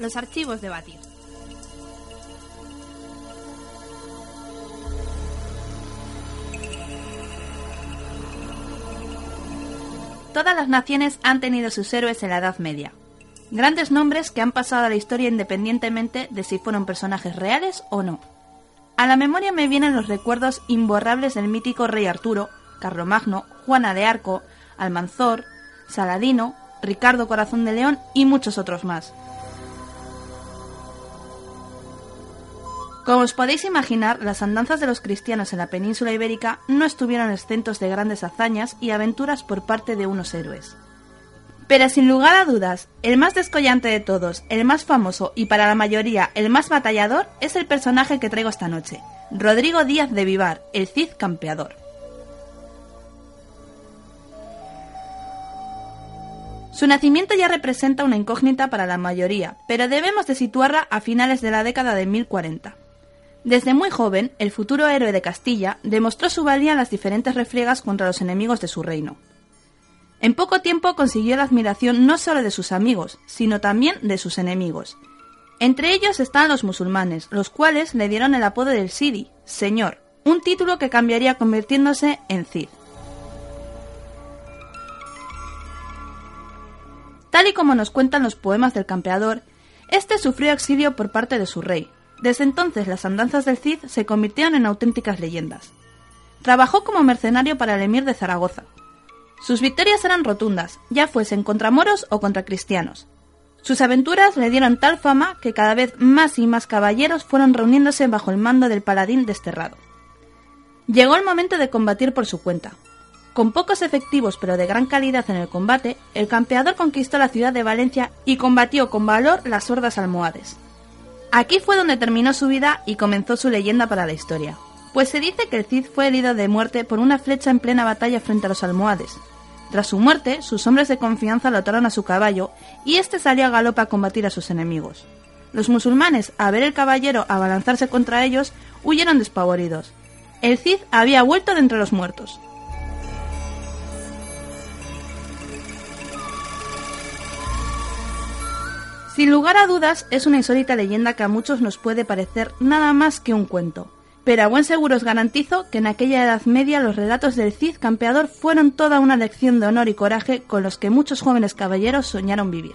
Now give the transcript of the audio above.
Los archivos de Batir. Todas las naciones han tenido sus héroes en la Edad Media. Grandes nombres que han pasado a la historia independientemente de si fueron personajes reales o no. A la memoria me vienen los recuerdos imborrables del mítico rey Arturo, Carlomagno, Juana de Arco, Almanzor, Saladino, Ricardo Corazón de León y muchos otros más. Como os podéis imaginar, las andanzas de los cristianos en la península ibérica no estuvieron exentos de grandes hazañas y aventuras por parte de unos héroes. Pero sin lugar a dudas, el más descollante de todos, el más famoso y para la mayoría el más batallador es el personaje que traigo esta noche, Rodrigo Díaz de Vivar, el Cid Campeador. Su nacimiento ya representa una incógnita para la mayoría, pero debemos de situarla a finales de la década de 1040. Desde muy joven, el futuro héroe de Castilla demostró su valía en las diferentes refriegas contra los enemigos de su reino. En poco tiempo consiguió la admiración no solo de sus amigos, sino también de sus enemigos. Entre ellos están los musulmanes, los cuales le dieron el apodo del Sidi, Señor, un título que cambiaría convirtiéndose en Cid. Tal y como nos cuentan los poemas del campeador, este sufrió exilio por parte de su rey, desde entonces las andanzas del Cid se convirtieron en auténticas leyendas. Trabajó como mercenario para el emir de Zaragoza. Sus victorias eran rotundas, ya fuesen contra moros o contra cristianos. Sus aventuras le dieron tal fama que cada vez más y más caballeros fueron reuniéndose bajo el mando del paladín desterrado. Llegó el momento de combatir por su cuenta. Con pocos efectivos pero de gran calidad en el combate, el campeador conquistó la ciudad de Valencia y combatió con valor las hordas almohades. Aquí fue donde terminó su vida y comenzó su leyenda para la historia, pues se dice que el Cid fue herido de muerte por una flecha en plena batalla frente a los almohades. Tras su muerte, sus hombres de confianza lo ataron a su caballo y éste salió a galope a combatir a sus enemigos. Los musulmanes, a ver el caballero abalanzarse contra ellos, huyeron despavoridos. El Cid había vuelto de entre los muertos. Sin lugar a dudas, es una insólita leyenda que a muchos nos puede parecer nada más que un cuento. Pero a buen seguro os garantizo que en aquella Edad Media los relatos del Cid campeador fueron toda una lección de honor y coraje con los que muchos jóvenes caballeros soñaron vivir.